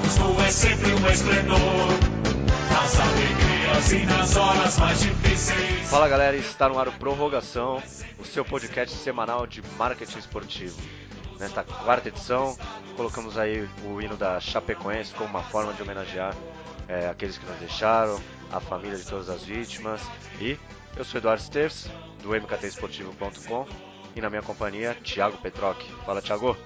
tu és sempre um esplendor. Nas alegrias e nas horas mais difíceis. Fala galera, está no ar o Prorrogação, o seu podcast semanal de marketing esportivo. Nesta quarta edição, colocamos aí o hino da Chapecoense como uma forma de homenagear é, aqueles que nos deixaram, a família de todas as vítimas. E eu sou Eduardo Sters, do mktesportivo.com, e na minha companhia, Thiago Petroc. Fala, Thiago.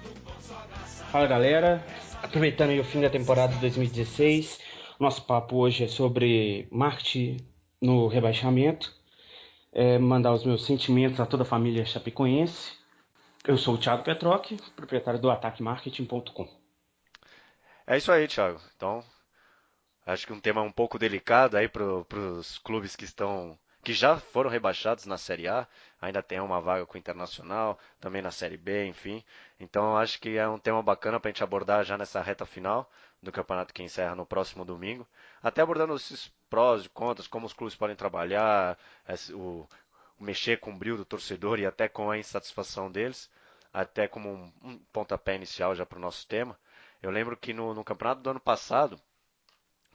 Fala galera, aproveitando aí o fim da temporada de 2016, nosso papo hoje é sobre marketing no rebaixamento. É, mandar os meus sentimentos a toda a família chapecoense. Eu sou o Thiago Petroc, proprietário do ataquemarketing.com. É isso aí, Thiago. Então, acho que um tema um pouco delicado aí para os clubes que estão que já foram rebaixados na Série A, ainda tem uma vaga com o Internacional, também na Série B, enfim. Então acho que é um tema bacana para a gente abordar já nessa reta final do campeonato que encerra no próximo domingo. Até abordando esses prós e contras, como os clubes podem trabalhar, o, mexer com o brilho do torcedor e até com a insatisfação deles, até como um, um pontapé inicial já para o nosso tema. Eu lembro que no, no campeonato do ano passado,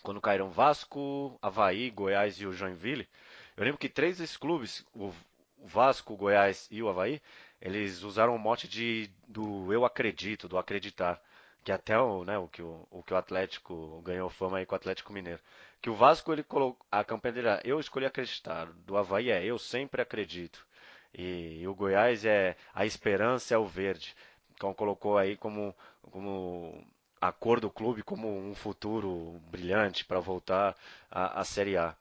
quando caíram Vasco, Havaí, Goiás e o Joinville, eu lembro que três desses clubes, o Vasco, o Goiás e o Havaí, eles usaram o mote de, do eu acredito, do acreditar. Que até o, né, o, que o, o que o Atlético ganhou fama aí com o Atlético Mineiro. Que o Vasco, ele colocou, a campanha dele era eu escolhi acreditar. Do Havaí é eu sempre acredito. E, e o Goiás é a esperança é o verde. Então colocou aí como, como a cor do clube como um futuro brilhante para voltar à Série A.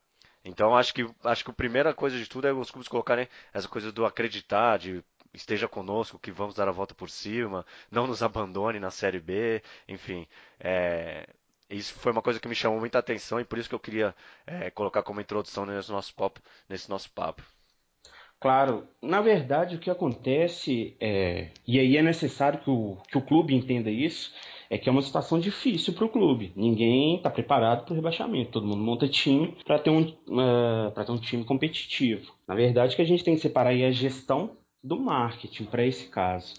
Então acho que acho que a primeira coisa de tudo é os clubes colocarem essa coisa do acreditar, de esteja conosco, que vamos dar a volta por cima, não nos abandone na Série B, enfim. É, isso foi uma coisa que me chamou muita atenção e por isso que eu queria é, colocar como introdução nesse nosso papo. Nesse nosso papo. Claro, na verdade o que acontece, é, e aí é necessário que o, que o clube entenda isso, é que é uma situação difícil para o clube. Ninguém está preparado para o rebaixamento. Todo mundo monta time para ter, um, uh, ter um time competitivo. Na verdade, que a gente tem que separar aí a gestão do marketing para esse caso.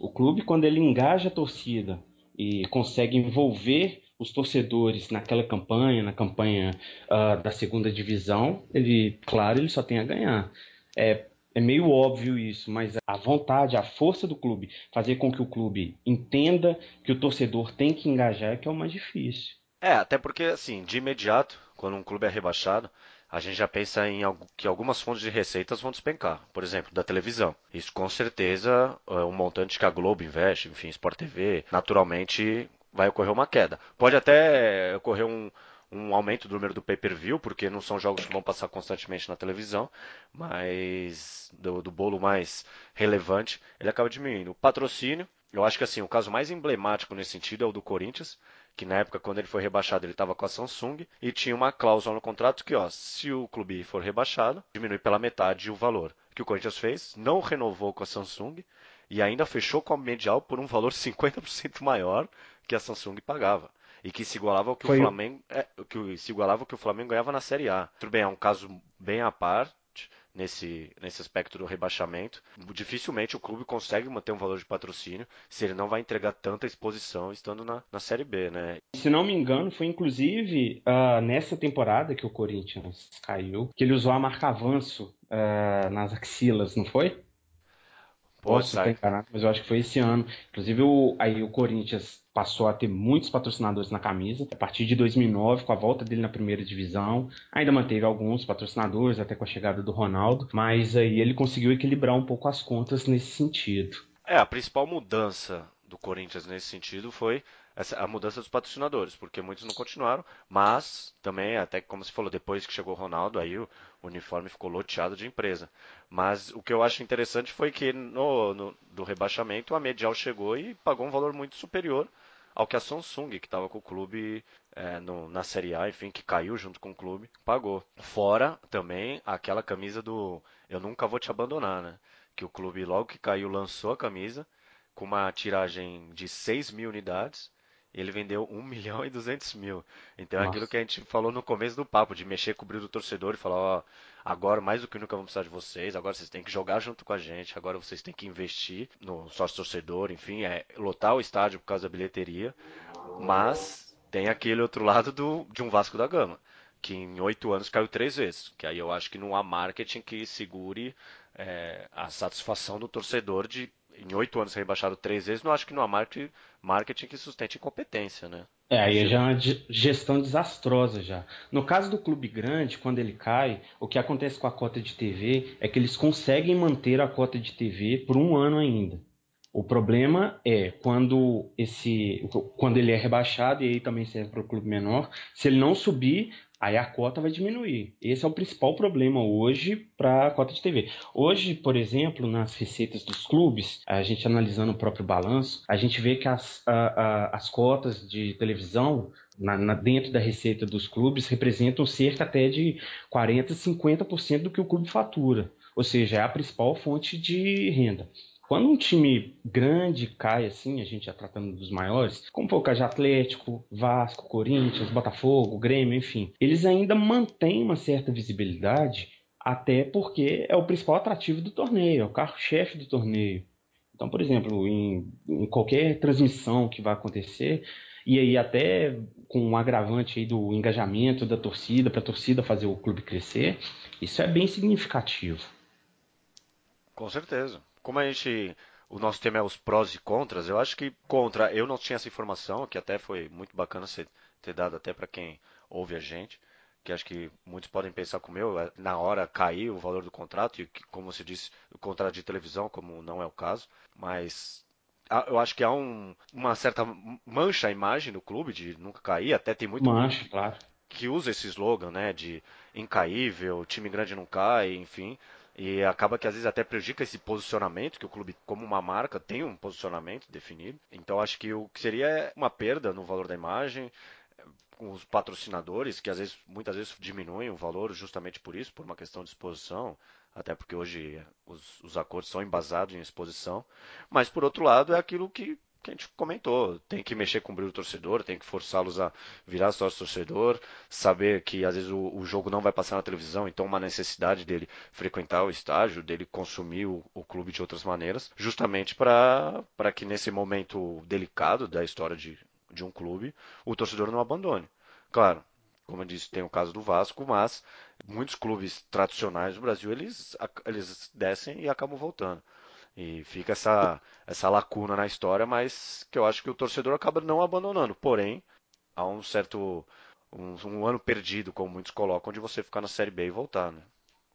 O clube, quando ele engaja a torcida e consegue envolver os torcedores naquela campanha, na campanha uh, da segunda divisão, ele, claro, ele só tem a ganhar. É, é meio óbvio isso, mas a vontade, a força do clube, fazer com que o clube entenda que o torcedor tem que engajar é que é o mais difícil. É, até porque, assim, de imediato, quando um clube é rebaixado, a gente já pensa em que algumas fontes de receitas vão despencar. Por exemplo, da televisão. Isso com certeza é um montante que a Globo investe, enfim, Sport TV, naturalmente vai ocorrer uma queda. Pode até ocorrer um, um aumento do número do pay-per-view, porque não são jogos que vão passar constantemente na televisão, mas do, do bolo mais relevante, ele acaba diminuindo. O patrocínio, eu acho que assim, o caso mais emblemático nesse sentido é o do Corinthians, que na época quando ele foi rebaixado ele estava com a Samsung e tinha uma cláusula no contrato que, ó, se o clube for rebaixado, diminui pela metade o valor. Que o Corinthians fez? Não renovou com a Samsung e ainda fechou com a Medial por um valor 50% maior que a Samsung pagava e que se igualava ao que Foi o Flamengo é, que se igualava ao que o Flamengo ganhava na Série A. Tudo bem, é um caso bem à parte nesse, nesse aspecto do rebaixamento. Dificilmente o clube consegue manter um valor de patrocínio se ele não vai entregar tanta exposição estando na, na Série B, né? Se não me engano, foi inclusive uh, nessa temporada que o Corinthians caiu, que ele usou a marca avanço uh, nas axilas, não foi? Posso estar enganado, mas eu acho que foi esse ano. Inclusive, o, aí o Corinthians passou a ter muitos patrocinadores na camisa. A partir de 2009, com a volta dele na primeira divisão, ainda manteve alguns patrocinadores, até com a chegada do Ronaldo, mas aí ele conseguiu equilibrar um pouco as contas nesse sentido. É, a principal mudança do Corinthians nesse sentido foi essa, a mudança dos patrocinadores, porque muitos não continuaram, mas também, até como você falou, depois que chegou o Ronaldo, aí o, uniforme ficou loteado de empresa. Mas o que eu acho interessante foi que no, no do rebaixamento a Medial chegou e pagou um valor muito superior ao que a Samsung, que estava com o clube é, no, na Série A, enfim, que caiu junto com o clube, pagou. Fora também aquela camisa do Eu Nunca Vou Te Abandonar, né? Que o clube, logo que caiu, lançou a camisa com uma tiragem de 6 mil unidades ele vendeu 1 milhão e 200 mil. Então é aquilo que a gente falou no começo do papo, de mexer com o brilho do torcedor e falar, ó, agora mais do que nunca vamos precisar de vocês, agora vocês têm que jogar junto com a gente, agora vocês têm que investir no sócio torcedor, enfim, é lotar o estádio por causa da bilheteria, mas tem aquele outro lado do, de um Vasco da Gama que em oito anos caiu três vezes. Que aí eu acho que não há marketing que segure é, a satisfação do torcedor de em oito anos ser rebaixado três vezes. Não acho que não há marketing, marketing que sustente incompetência, né? É, aí já é uma gestão desastrosa já. No caso do clube grande, quando ele cai, o que acontece com a cota de TV é que eles conseguem manter a cota de TV por um ano ainda. O problema é quando esse, quando ele é rebaixado e aí também serve para o clube menor, se ele não subir, aí a cota vai diminuir. Esse é o principal problema hoje para a cota de TV. Hoje, por exemplo, nas receitas dos clubes, a gente analisando o próprio balanço, a gente vê que as, a, a, as cotas de televisão na, na, dentro da receita dos clubes representam cerca até de 40, 50% do que o clube fatura. Ou seja, é a principal fonte de renda. Quando um time grande cai assim, a gente já tratando dos maiores, como foi o de Atlético, Vasco, Corinthians, Botafogo, Grêmio, enfim, eles ainda mantêm uma certa visibilidade, até porque é o principal atrativo do torneio, é o carro-chefe do torneio. Então, por exemplo, em, em, qualquer transmissão que vai acontecer, e aí até com um agravante aí do engajamento da torcida, para a torcida fazer o clube crescer, isso é bem significativo. Com certeza como a gente. O nosso tema é os prós e contras, eu acho que contra, eu não tinha essa informação, que até foi muito bacana você ter dado até para quem ouve a gente, que acho que muitos podem pensar como eu, é, na hora cair o valor do contrato, e como você disse, o contrato de televisão, como não é o caso, mas eu acho que há um, uma certa mancha a imagem do clube de nunca cair, até tem muito mancha, claro. que usa esse slogan, né, de incaível, time grande não cai, enfim. E acaba que às vezes até prejudica esse posicionamento, que o clube, como uma marca, tem um posicionamento definido. Então acho que o que seria uma perda no valor da imagem, com os patrocinadores, que às vezes, muitas vezes diminuem o valor justamente por isso, por uma questão de exposição, até porque hoje os, os acordos são embasados em exposição. Mas por outro lado, é aquilo que que a gente comentou. Tem que mexer com o brilho do torcedor, tem que forçá-los a virar sócio torcedor, saber que às vezes o, o, jogo não vai passar na televisão, então uma necessidade dele frequentar o estádio, dele consumir o, o clube de outras maneiras, justamente para que nesse momento delicado da história de, de um clube, o torcedor não abandone. Claro, como eu disse, tem o caso do Vasco, mas muitos clubes tradicionais do Brasil, eles, eles descem e acabam voltando. E fica essa, essa lacuna na história, mas que eu acho que o torcedor acaba não abandonando. Porém, há um certo. Um, um ano perdido, como muitos colocam, de você ficar na Série B e voltar, né?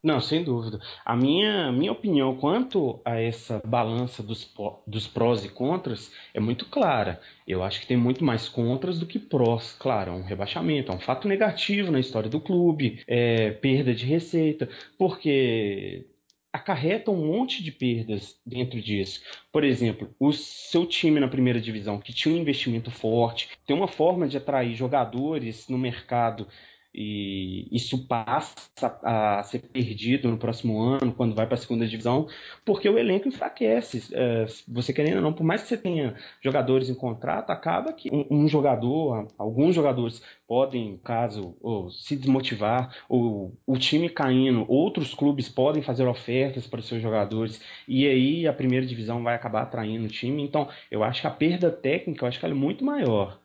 Não, sem dúvida. A minha, minha opinião quanto a essa balança dos, dos prós e contras é muito clara. Eu acho que tem muito mais contras do que prós. Claro, é um rebaixamento, é um fato negativo na história do clube, é perda de receita, porque acarreta um monte de perdas dentro disso. Por exemplo, o seu time na primeira divisão, que tinha um investimento forte, tem uma forma de atrair jogadores no mercado e isso passa a ser perdido no próximo ano, quando vai para a segunda divisão, porque o elenco enfraquece. É, você querendo ou não, por mais que você tenha jogadores em contrato, acaba que um, jogador, alguns jogadores podem, caso ou, se desmotivar, ou o time caindo, outros clubes podem fazer ofertas para os seus jogadores, e aí a primeira divisão vai acabar atraindo o time. Então, eu acho que a perda técnica, eu acho que ela é muito maior.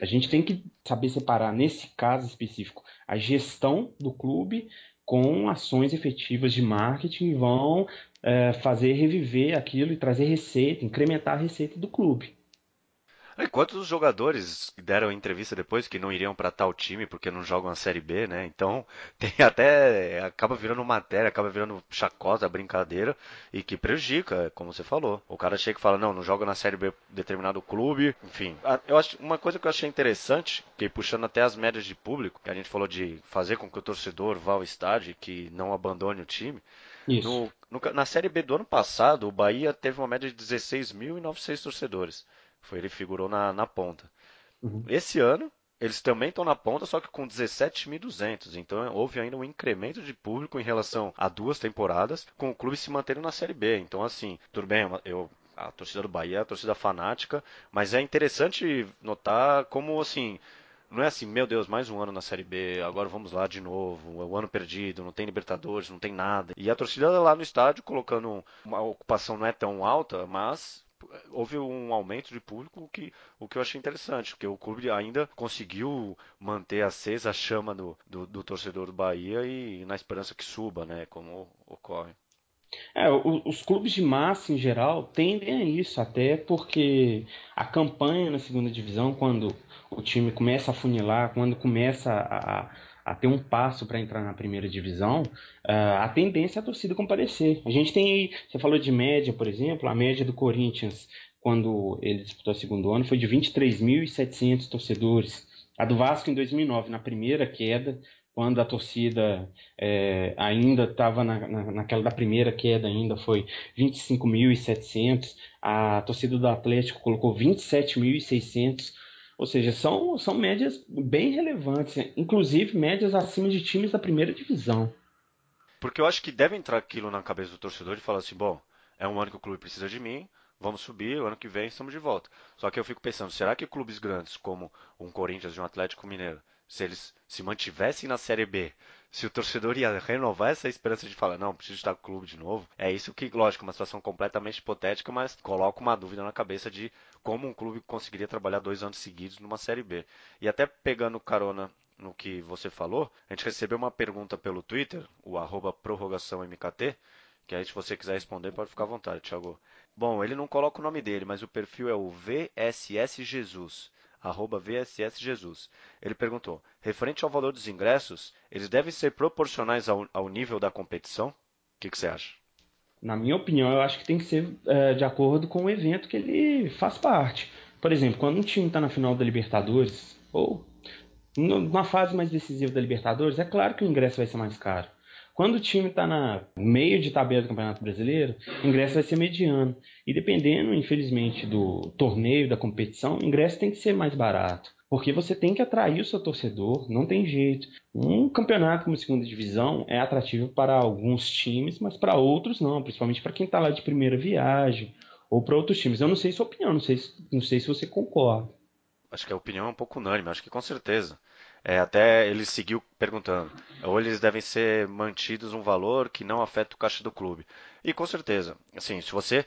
A gente tem que saber separar, nesse caso específico, a gestão do clube com ações efetivas de marketing vão é, fazer reviver aquilo e trazer receita, incrementar a receita do clube. E quantos jogadores deram entrevista depois que não iriam para tal time porque não jogam a Série B, né? Então tem até acaba virando matéria, acaba virando chacota, brincadeira e que prejudica, como você falou. O cara chega e fala não, não joga na Série B determinado clube, enfim. Eu acho uma coisa que eu achei interessante, que puxando até as médias de público, que a gente falou de fazer com que o torcedor vá ao estádio, que não abandone o time. No, no, na Série B do ano passado, o Bahia teve uma média de 16.900 torcedores. Foi, ele figurou na, na ponta. Uhum. Esse ano, eles também estão na ponta, só que com 17.200. Então houve ainda um incremento de público em relação a duas temporadas, com o clube se mantendo na Série B. Então, assim, tudo bem, eu a torcida do Bahia é a torcida fanática, mas é interessante notar como assim não é assim, meu Deus, mais um ano na Série B, agora vamos lá de novo, é o ano perdido, não tem Libertadores, não tem nada. E a torcida lá no estádio colocando uma ocupação não é tão alta, mas houve um aumento de público que o que eu achei interessante, porque o clube ainda conseguiu manter acesa a chama do, do, do torcedor do Bahia e na esperança que suba, né, como ocorre. É, os clubes de massa em geral tendem a isso, até porque a campanha na segunda divisão, quando o time começa a funilar, quando começa a, a ter um passo para entrar na primeira divisão, uh, a tendência é a torcida comparecer. A gente tem aí, você falou de média, por exemplo, a média do Corinthians, quando ele disputou o segundo ano, foi de 23.700 torcedores. A do Vasco em 2009, na primeira queda, quando a torcida é, ainda estava na, na, naquela da primeira queda ainda foi 25.700, a torcida do Atlético colocou 27.600, ou seja, são, são médias bem relevantes, inclusive médias acima de times da primeira divisão. Porque eu acho que deve entrar aquilo na cabeça do torcedor e falar assim, bom, é um ano que o clube precisa de mim, vamos subir, o ano que vem estamos de volta. Só que eu fico pensando, será que clubes grandes como um Corinthians e um Atlético Mineiro se eles se mantivessem na Série B, se o torcedor ia renovar essa esperança de falar, não, preciso estar com o clube de novo, é isso que, lógico, uma situação completamente hipotética, mas coloca uma dúvida na cabeça de como um clube conseguiria trabalhar dois anos seguidos numa Série B. E até pegando carona no que você falou, a gente recebeu uma pergunta pelo Twitter, o arroba prorrogaçãomkt, que aí se você quiser responder pode ficar à vontade, Thiago. Bom, ele não coloca o nome dele, mas o perfil é o VSS Jesus arroba VSS Jesus. Ele perguntou: referente ao valor dos ingressos, eles devem ser proporcionais ao, ao nível da competição? O que, que, você acha? Na minha opinião, eu acho que tem que ser é, de acordo com o evento que ele faz parte. Por exemplo, quando um time está na final da Libertadores, ou numa fase mais decisiva da Libertadores, é claro que o ingresso vai ser mais caro. Quando o time está no meio de tabela do Campeonato Brasileiro, o ingresso vai ser mediano. E dependendo, infelizmente, do torneio, da competição, o ingresso tem que ser mais barato. Porque você tem que atrair o seu torcedor, não tem jeito. Um campeonato como segunda divisão é atrativo para alguns times, mas para outros não, principalmente para quem está lá de primeira viagem ou para outros times. Eu não sei sua opinião, não sei, não sei se você concorda. Acho que a opinião é um pouco unânime, acho que com certeza. É, até ele seguiu perguntando, ou eles devem ser mantidos um valor que não afeta o caixa do clube. E com certeza, assim, se você,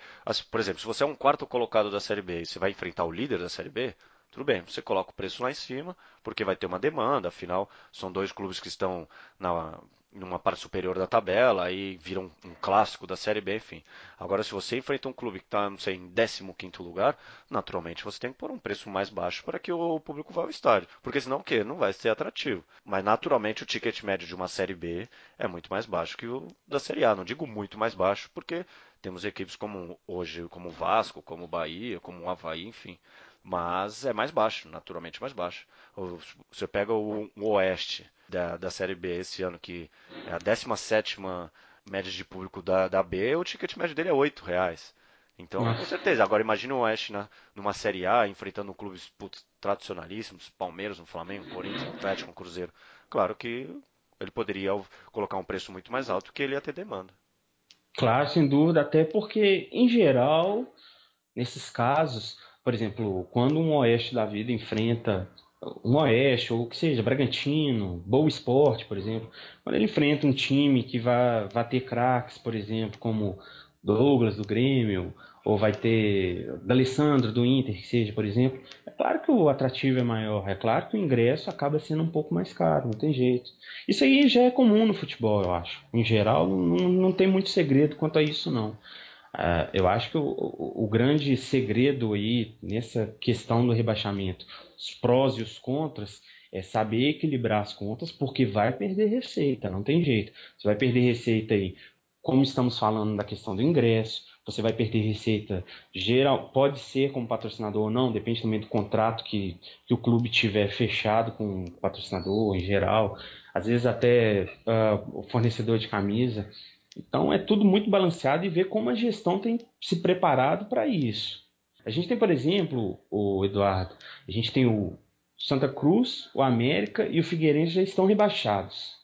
por exemplo, se você é um quarto colocado da Série B e você vai enfrentar o líder da Série B, tudo bem, você coloca o preço lá em cima, porque vai ter uma demanda, afinal, são dois clubes que estão na, numa parte superior da tabela, aí vira um, um, clássico da Série B, enfim. Agora, se você enfrenta um clube que está, não sei, em 15 lugar, naturalmente você tem que pôr um preço mais baixo para que o público vá ao estádio. Porque senão o quê? Não vai ser atrativo. Mas naturalmente o ticket médio de uma Série B é muito mais baixo que o da Série A. Não digo muito mais baixo, porque temos equipes como hoje, como Vasco, como Bahia, como o Havaí, enfim. Mas é mais baixo, naturalmente mais baixo. Você pega o, o Oeste da, da Série B esse ano, que é a 17 média de público da, da B, o ticket médio dele é 8 reais. Então, Nossa. com certeza. Agora, imagina o Oeste na, numa Série A, enfrentando clubes putz, tradicionalíssimos, Palmeiras, um Flamengo, Corinthians, Atlético, um Cruzeiro. Claro que ele poderia colocar um preço muito mais alto que ele ia ter demanda. Claro, sem dúvida, até porque, em geral, nesses casos, por exemplo, quando um Oeste da vida enfrenta um Oeste, ou que seja, Bragantino, Boa Esporte, por exemplo, quando ele enfrenta um time que vai, vai ter craques, por exemplo, como Douglas do Grêmio, ou vai ter D'Alessandro do Inter, que seja, por exemplo, é claro que o atrativo é maior, é claro que o ingresso acaba sendo um pouco mais caro, não tem jeito. Isso aí já é comum no futebol, eu acho. Em geral, não, não tem muito segredo quanto a isso, não. Uh, eu acho que o, o, grande segredo aí nessa questão do rebaixamento, os prós e os contras, é saber equilibrar as contas, porque vai perder receita, não tem jeito. Você vai perder receita aí, como estamos falando da questão do ingresso, você vai perder receita geral, pode ser como patrocinador ou não, depende também do contrato que, que o clube tiver fechado com o patrocinador em geral, às vezes até uh, o fornecedor de camisa. Então é tudo muito balanceado e ver como a gestão tem se preparado para isso. A gente tem, por exemplo, o Eduardo, a gente tem o Santa Cruz, o América e o Figueirense já estão rebaixados.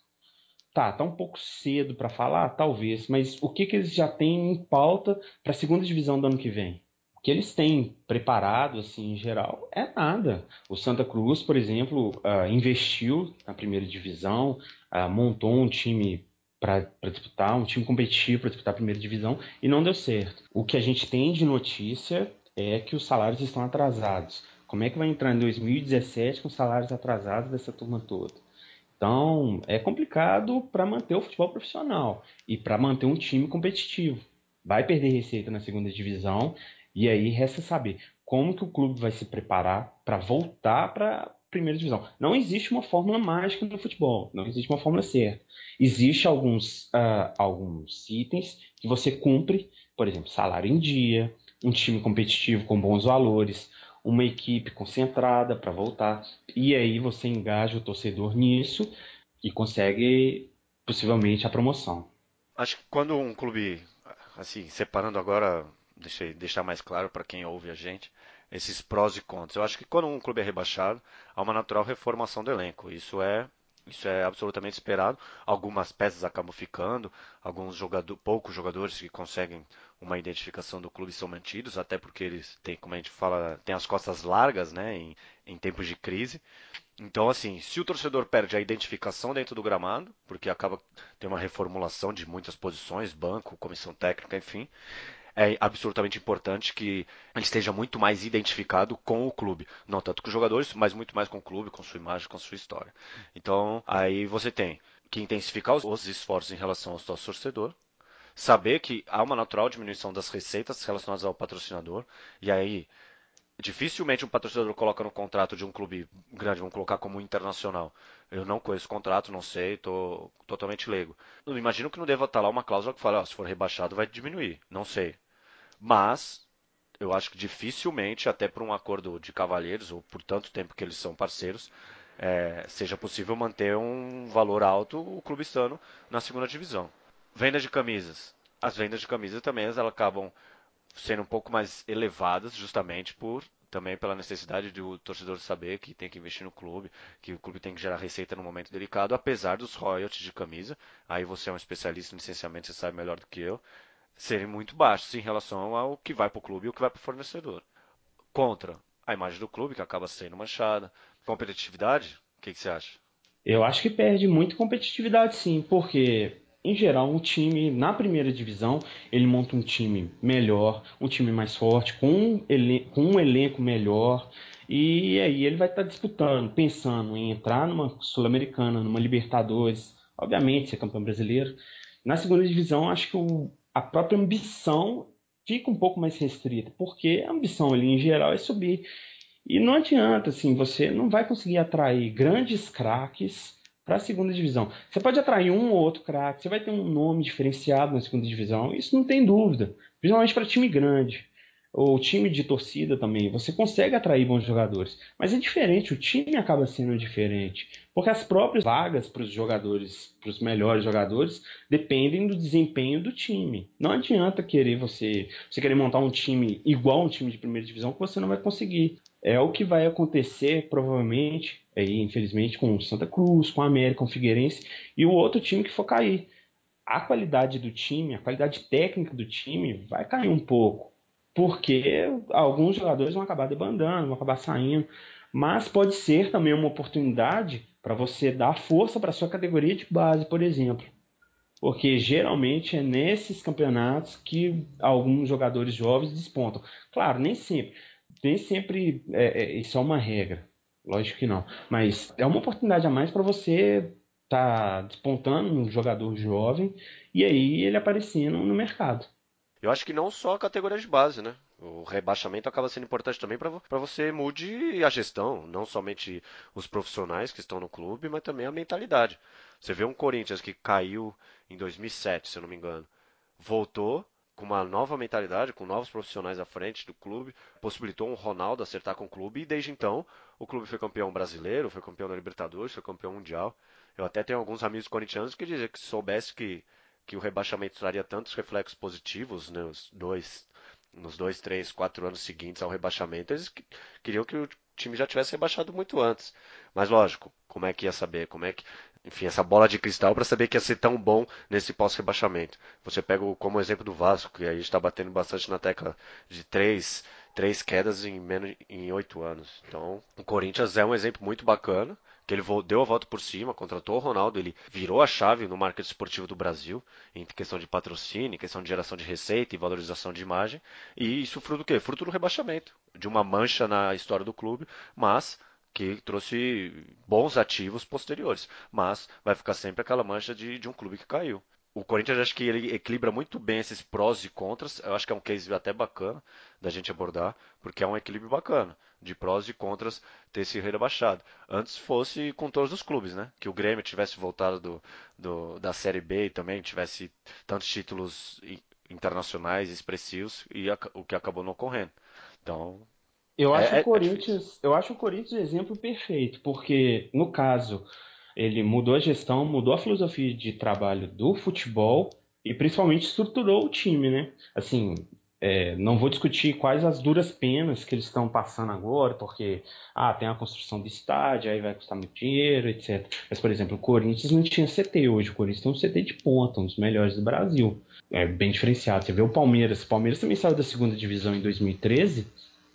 Tá, tá um pouco cedo para falar, talvez, mas o que, que eles já têm em pauta para a segunda divisão do ano que vem? que eles têm preparado, assim, em geral, é nada. O Santa Cruz, por exemplo, uh, investiu na primeira divisão, uh, montou um time para disputar, um time competitivo para disputar a primeira divisão e não deu certo. O que a gente tem de notícia é que os salários estão atrasados. Como é que vai entrar em 2017 com salários atrasados dessa turma toda? Então, é complicado para manter o futebol profissional e para manter um time competitivo. Vai perder receita na segunda divisão e aí resta saber como que o clube vai se preparar para voltar para primeira divisão. Não existe uma fórmula mágica no futebol, não existe uma fórmula certa. Existem alguns, uh, alguns itens que você cumpre, por exemplo, salário em dia, um time competitivo com bons valores, uma equipe concentrada para voltar. E aí você engaja o torcedor nisso e consegue possivelmente a promoção. Acho que quando um clube, assim, separando agora, deixa deixar mais claro para quem ouve a gente, esses prós e contras. Eu acho que quando um clube é rebaixado, há uma natural reformação do elenco. Isso é isso é absolutamente esperado. Algumas peças acabam ficando, alguns jogadores, poucos jogadores que conseguem uma identificação do clube são mantidos, até porque eles têm, como a gente fala, têm as costas largas, né, em, em tempos de crise. Então, assim, se o torcedor perde a identificação dentro do gramado, porque acaba tem uma reformulação de muitas posições, banco, comissão técnica, enfim, é absolutamente importante que ele esteja muito mais identificado com o clube. Não tanto com os jogadores, mas muito mais com o clube, com sua imagem, com sua história. Então, aí você tem que intensificar os esforços em relação ao seu torcedor, saber que há uma natural diminuição das receitas relacionadas ao patrocinador, e aí dificilmente um patrocinador coloca no contrato de um clube grande, vamos colocar como internacional. Eu não conheço o contrato, não sei, estou totalmente leigo. Imagino que não deva estar lá uma cláusula que fala, se for rebaixado vai diminuir. Não sei. Mas eu acho que dificilmente, até por um acordo de cavalheiros, ou por tanto tempo que eles são parceiros, é, seja possível manter um valor alto o clube estando na segunda divisão. Venda de camisas. As vendas de camisas também elas acabam sendo um pouco mais elevadas, justamente por também pela necessidade do torcedor saber que tem que investir no clube, que o clube tem que gerar receita no momento delicado, apesar dos royalties de camisa. Aí você é um especialista em licenciamento, você sabe melhor do que eu serem muito baixos em relação ao que vai para o clube e o que vai para o fornecedor. Contra a imagem do clube, que acaba sendo manchada. Competitividade, o que, que você acha? Eu acho que perde muito competitividade sim, porque em geral, um time na primeira divisão, ele monta um time melhor, um time mais forte, com um, com um elenco melhor, e aí ele vai estar disputando, pensando em entrar numa Sul-Americana, numa Libertadores, obviamente ser campeão brasileiro. Na segunda divisão, acho que o, a própria ambição fica um pouco mais restrita, porque a ambição ali em geral é subir. E não adianta, assim, você não vai conseguir atrair grandes craques para a segunda divisão. Você pode atrair um ou outro craque, você vai ter um nome diferenciado na segunda divisão, isso não tem dúvida, principalmente para time grande ou time de torcida também, você consegue atrair bons jogadores. Mas é diferente, o time acaba sendo diferente. Porque as próprias vagas para os jogadores, para os melhores jogadores, dependem do desempenho do time. Não adianta querer você, você querer montar um time igual um time de primeira divisão que você não vai conseguir. É o que vai acontecer, provavelmente, aí, infelizmente, com o Santa Cruz, com o América, com o Figueirense e o outro time que for cair. A qualidade do time, a qualidade técnica do time vai cair um pouco porque alguns jogadores vão acabar debandando, vão acabar saindo, mas pode ser também uma oportunidade para você dar força para sua categoria de base, por exemplo. Porque geralmente é nesses campeonatos que alguns jogadores jovens despontam. Claro, nem sempre. Nem sempre é, é, isso é uma regra. Lógico que não. Mas é uma oportunidade a mais para você estar tá despontando um jogador jovem e aí ele aparecendo no mercado. Eu acho que não só a categoria de base, né? O rebaixamento acaba sendo importante também para você mude a gestão, não somente os profissionais que estão no clube, mas também a mentalidade. Você vê um Corinthians que caiu em 2007, se eu não me engano, voltou com uma nova mentalidade, com novos profissionais à frente do clube, possibilitou um Ronaldo acertar com o clube e desde então o clube foi campeão brasileiro, foi campeão da Libertadores, foi campeão mundial. Eu até tenho alguns amigos corintianos que dizem que se soubesse que que o rebaixamento traria tantos reflexos positivos nos dois, nos dois, três, quatro anos seguintes ao rebaixamento, eles queriam que o time já tivesse rebaixado muito antes. Mas lógico, como é que ia saber? Como é que, enfim, essa bola de cristal para saber que ia ser tão bom nesse pós-rebaixamento. Você pega como exemplo do Vasco, que a gente está batendo bastante na tecla de três três quedas em menos em oito anos. Então, o Corinthians é um exemplo muito bacana que ele deu a volta por cima, contratou o Ronaldo, ele virou a chave no marketing esportivo do Brasil, em questão de patrocínio, em questão de geração de receita e valorização de imagem. E isso fruto do quê? Fruto do rebaixamento, de uma mancha na história do clube, mas que trouxe bons ativos posteriores, mas vai ficar sempre aquela mancha de, de um clube que caiu. O Corinthians acho que ele equilibra muito bem esses prós e contras. Eu acho que é um case até bacana da gente abordar, porque é um equilíbrio bacana de prós e contras ter se rebaixado. Antes fosse com todos os clubes, né? Que o Grêmio tivesse voltado do, do, da Série B e também tivesse tantos títulos internacionais expressivos e a, o que acabou não ocorrendo. Então, eu acho é, o é Corinthians, é eu acho o Corinthians exemplo perfeito, porque no caso ele mudou a gestão, mudou a filosofia de trabalho do futebol e principalmente estruturou o time, né? Assim, é, não vou discutir quais as duras penas que eles estão passando agora, porque ah, tem a construção do estádio, aí vai custar muito dinheiro, etc. Mas, por exemplo, o Corinthians não tinha CT hoje. O Corinthians tem um CT de ponta, um dos melhores do Brasil. É bem diferenciado. Você vê o Palmeiras. O Palmeiras também saiu da segunda divisão em 2013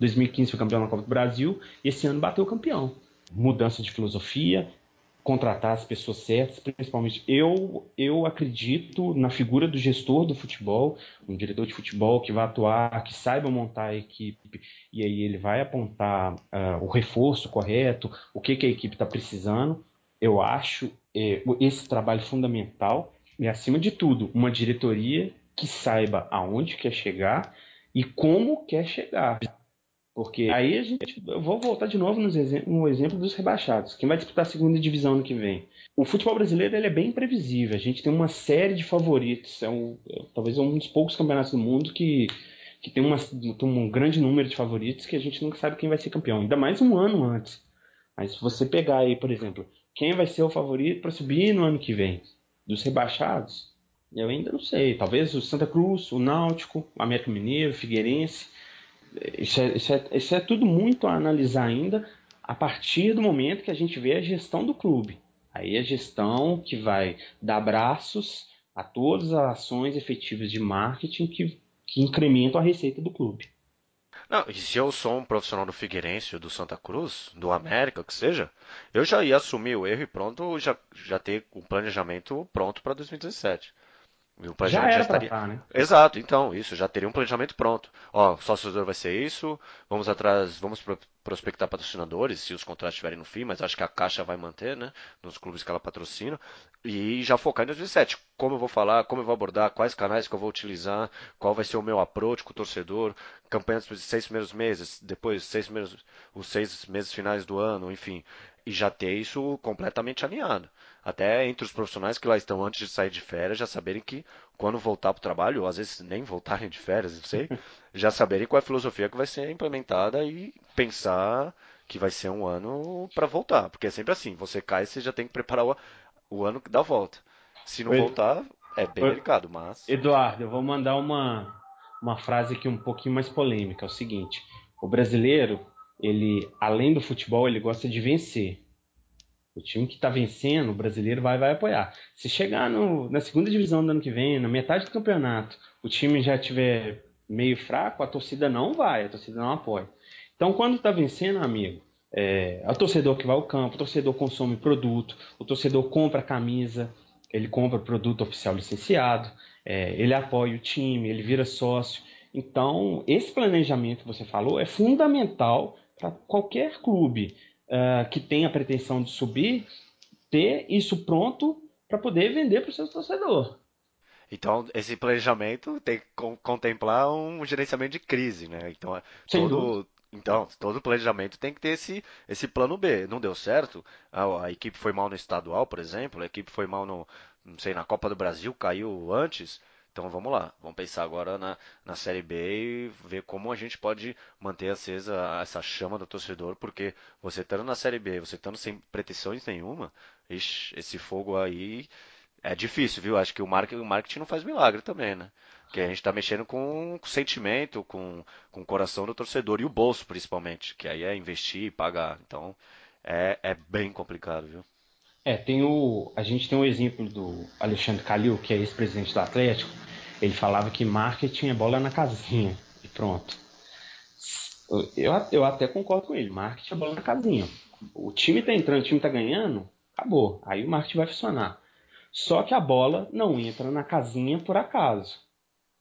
2015 foi campeão na Copa do Brasil e esse ano bateu campeão. Mudança de filosofia, contratar as pessoas certas, principalmente eu eu acredito na figura do gestor do futebol, um diretor de futebol que vai atuar, que saiba montar a equipe e aí ele vai apontar uh, o reforço correto, o que, que a equipe está precisando. Eu acho é, esse trabalho fundamental e acima de tudo uma diretoria que saiba aonde quer chegar e como quer chegar. Porque aí a gente. Eu vou voltar de novo no exemplo dos rebaixados. Quem vai disputar a segunda divisão no que vem? O futebol brasileiro ele é bem imprevisível. A gente tem uma série de favoritos. É um, é, talvez um dos poucos campeonatos do mundo que, que tem, uma, tem um grande número de favoritos que a gente nunca sabe quem vai ser campeão. Ainda mais um ano antes. Mas se você pegar aí, por exemplo, quem vai ser o favorito para subir no ano que vem? Dos rebaixados? Eu ainda não sei. Talvez o Santa Cruz, o Náutico, o América Mineiro, o Figueirense isso é, isso, é, isso é tudo muito a analisar ainda a partir do momento que a gente vê a gestão do clube. Aí a gestão que vai dar braços a todas as ações efetivas de marketing que, que incrementam a receita do clube. Não, e se eu sou um profissional do Figueirense do Santa Cruz, do América, que seja, eu já ia assumir o erro e pronto, já, já ter o um planejamento pronto para 2017. O planejamento já, já estaria. Tá, né? Exato, então, isso, já teria um planejamento pronto. Ó, sócio vai ser isso, vamos atrás, vamos prospectar patrocinadores, se os contratos estiverem no fim, mas acho que a Caixa vai manter, né? Nos clubes que ela patrocina. E já focar em 2017. Como eu vou falar, como eu vou abordar, quais canais que eu vou utilizar, qual vai ser o meu approach com o torcedor, campanha dos seis primeiros meses, depois seis primeiros, os seis meses finais do ano, enfim. E já ter isso completamente alinhado até entre os profissionais que lá estão antes de sair de férias, já saberem que quando voltar para o trabalho, ou às vezes nem voltarem de férias, não sei, já saberem qual é a filosofia que vai ser implementada e pensar que vai ser um ano para voltar. Porque é sempre assim, você cai, você já tem que preparar o, o ano da volta. Se não Oi. voltar, é bem Oi. delicado, mas... Eduardo, eu vou mandar uma, uma frase aqui um pouquinho mais polêmica, é o seguinte, o brasileiro, ele, além do futebol, ele gosta de vencer. O time que está vencendo, o brasileiro vai, vai apoiar. Se chegar no, na segunda divisão do ano que vem, na metade do campeonato, o time já tiver meio fraco, a torcida não vai, a torcida não apoia. Então, quando está vencendo, amigo, é, é o torcedor que vai ao campo, o torcedor consome produto, o torcedor compra camisa, ele compra produto oficial licenciado, é, ele apoia o time, ele vira sócio. Então, esse planejamento que você falou é fundamental para qualquer clube uh, que tem a pretensão de subir ter isso pronto para poder vender para o seu torcedor. Então, esse planejamento tem que contemplar um gerenciamento de crise, né? Então, é todo, então, todo planejamento tem que ter esse, esse plano B. Não deu certo, a, a, equipe foi mal no estadual, por exemplo, a equipe foi mal no, não sei, na Copa do Brasil, caiu antes. Então vamos lá, vamos pensar agora na, na Série B e ver como a gente pode manter acesa essa chama do torcedor, porque você estando na Série B, você estando sem pretensões nenhuma, ixi, esse fogo aí é difícil, viu? Acho que o marketing, o marketing não faz milagre também, né? Porque a gente está mexendo com o sentimento, com, com o coração do torcedor e o bolso principalmente, que aí é investir e pagar. Então é, é bem complicado, viu? É, tem o, a gente tem um exemplo do Alexandre Calil, que é ex-presidente do Atlético. Ele falava que marketing é bola na casinha e pronto. Eu, eu até concordo com ele. Marketing é bola na casinha. O time tá entrando, o time tá ganhando, acabou. Aí o marketing vai funcionar. Só que a bola não entra na casinha por acaso.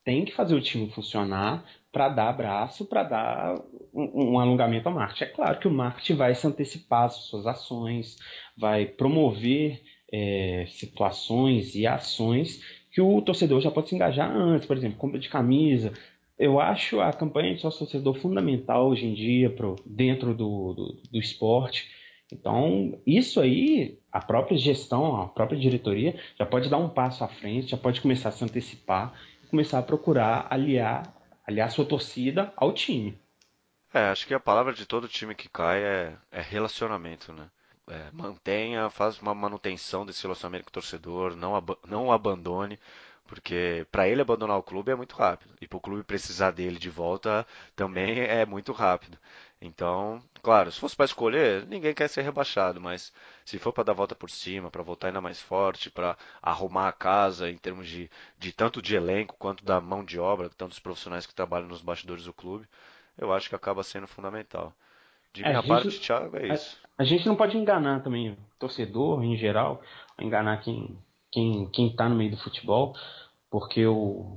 Tem que fazer o time funcionar para dar abraço, para dar um, um, alongamento ao marketing. É claro que o marketing vai se antecipar às suas ações, vai promover é, situações e ações que o torcedor já pode se engajar antes, por exemplo, compra de camisa. Eu acho a campanha de sócio torcedor fundamental hoje em dia pro, dentro do, do, do esporte. Então, isso aí, a própria gestão, a própria diretoria já pode dar um passo à frente, já pode começar a se antecipar, começar a procurar aliar, aliar sua torcida ao time. É, acho que a palavra de todo time que cai é, é relacionamento, né? É, mantenha, faz uma manutenção desse relacionamento com o torcedor, não, ab não abandone, porque para ele abandonar o clube é muito rápido e para o clube precisar dele de volta também é muito rápido. Então, claro, se fosse para escolher, ninguém quer ser rebaixado, mas se for para dar volta por cima, para voltar ainda mais forte, para arrumar a casa em termos de, de tanto de elenco quanto da mão de obra, tantos profissionais que trabalham nos bastidores do clube, eu acho que acaba sendo fundamental. De é, minha parte, gente, Thiago, é isso. A, a, gente não pode enganar também o torcedor em geral, enganar quem quem quem está no meio do futebol, porque o,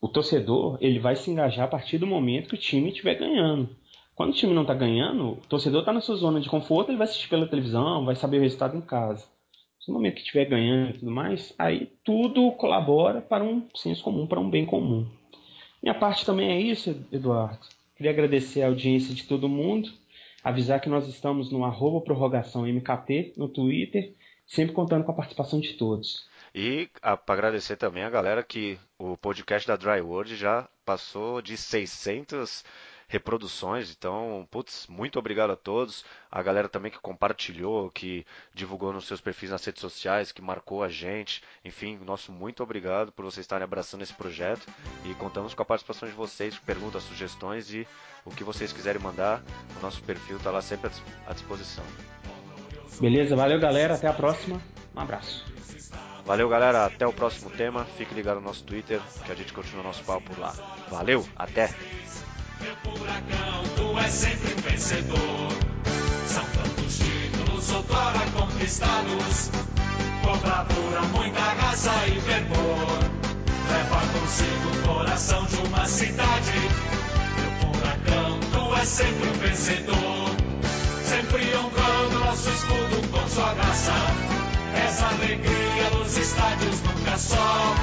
o torcedor ele vai se engajar a partir do momento que o time estiver ganhando. Quando o time não está ganhando, o torcedor está na sua zona de conforto, ele vai assistir pela televisão, vai saber o resultado em casa. No momento que estiver ganhando e tudo mais, aí tudo colabora para um senso comum, para um bem comum. Minha parte também é isso, Eduardo. Queria agradecer a audiência de todo mundo, avisar que nós estamos no arroba prorrogação MKT no Twitter, sempre contando com a participação de todos. E para agradecer também a galera que o podcast da Dry World já passou de 600 reproduções. Então, putz, muito obrigado a todos. A galera também que compartilhou, que divulgou nos seus perfis nas redes sociais, que marcou a gente. Enfim, nosso muito obrigado por vocês estarem abraçando esse projeto. E contamos com a participação de vocês, perguntas, sugestões e o que vocês quiserem mandar. O nosso perfil está lá sempre à disposição. Beleza, valeu galera, até a próxima. Um abraço. Valeu galera, até o próximo tema. Fique ligado no nosso Twitter que a gente continua nosso papo por lá. Valeu, até! Meu furacão, tu és sempre um vencedor. São tantos títulos outrora conquistados. Com bravura, muita raça e fervor. Leva consigo o coração de uma cidade. Meu furacão, tu és sempre um vencedor. Sempre honrando nosso escudo com sua graça. Essa alegria nos estádios nunca só.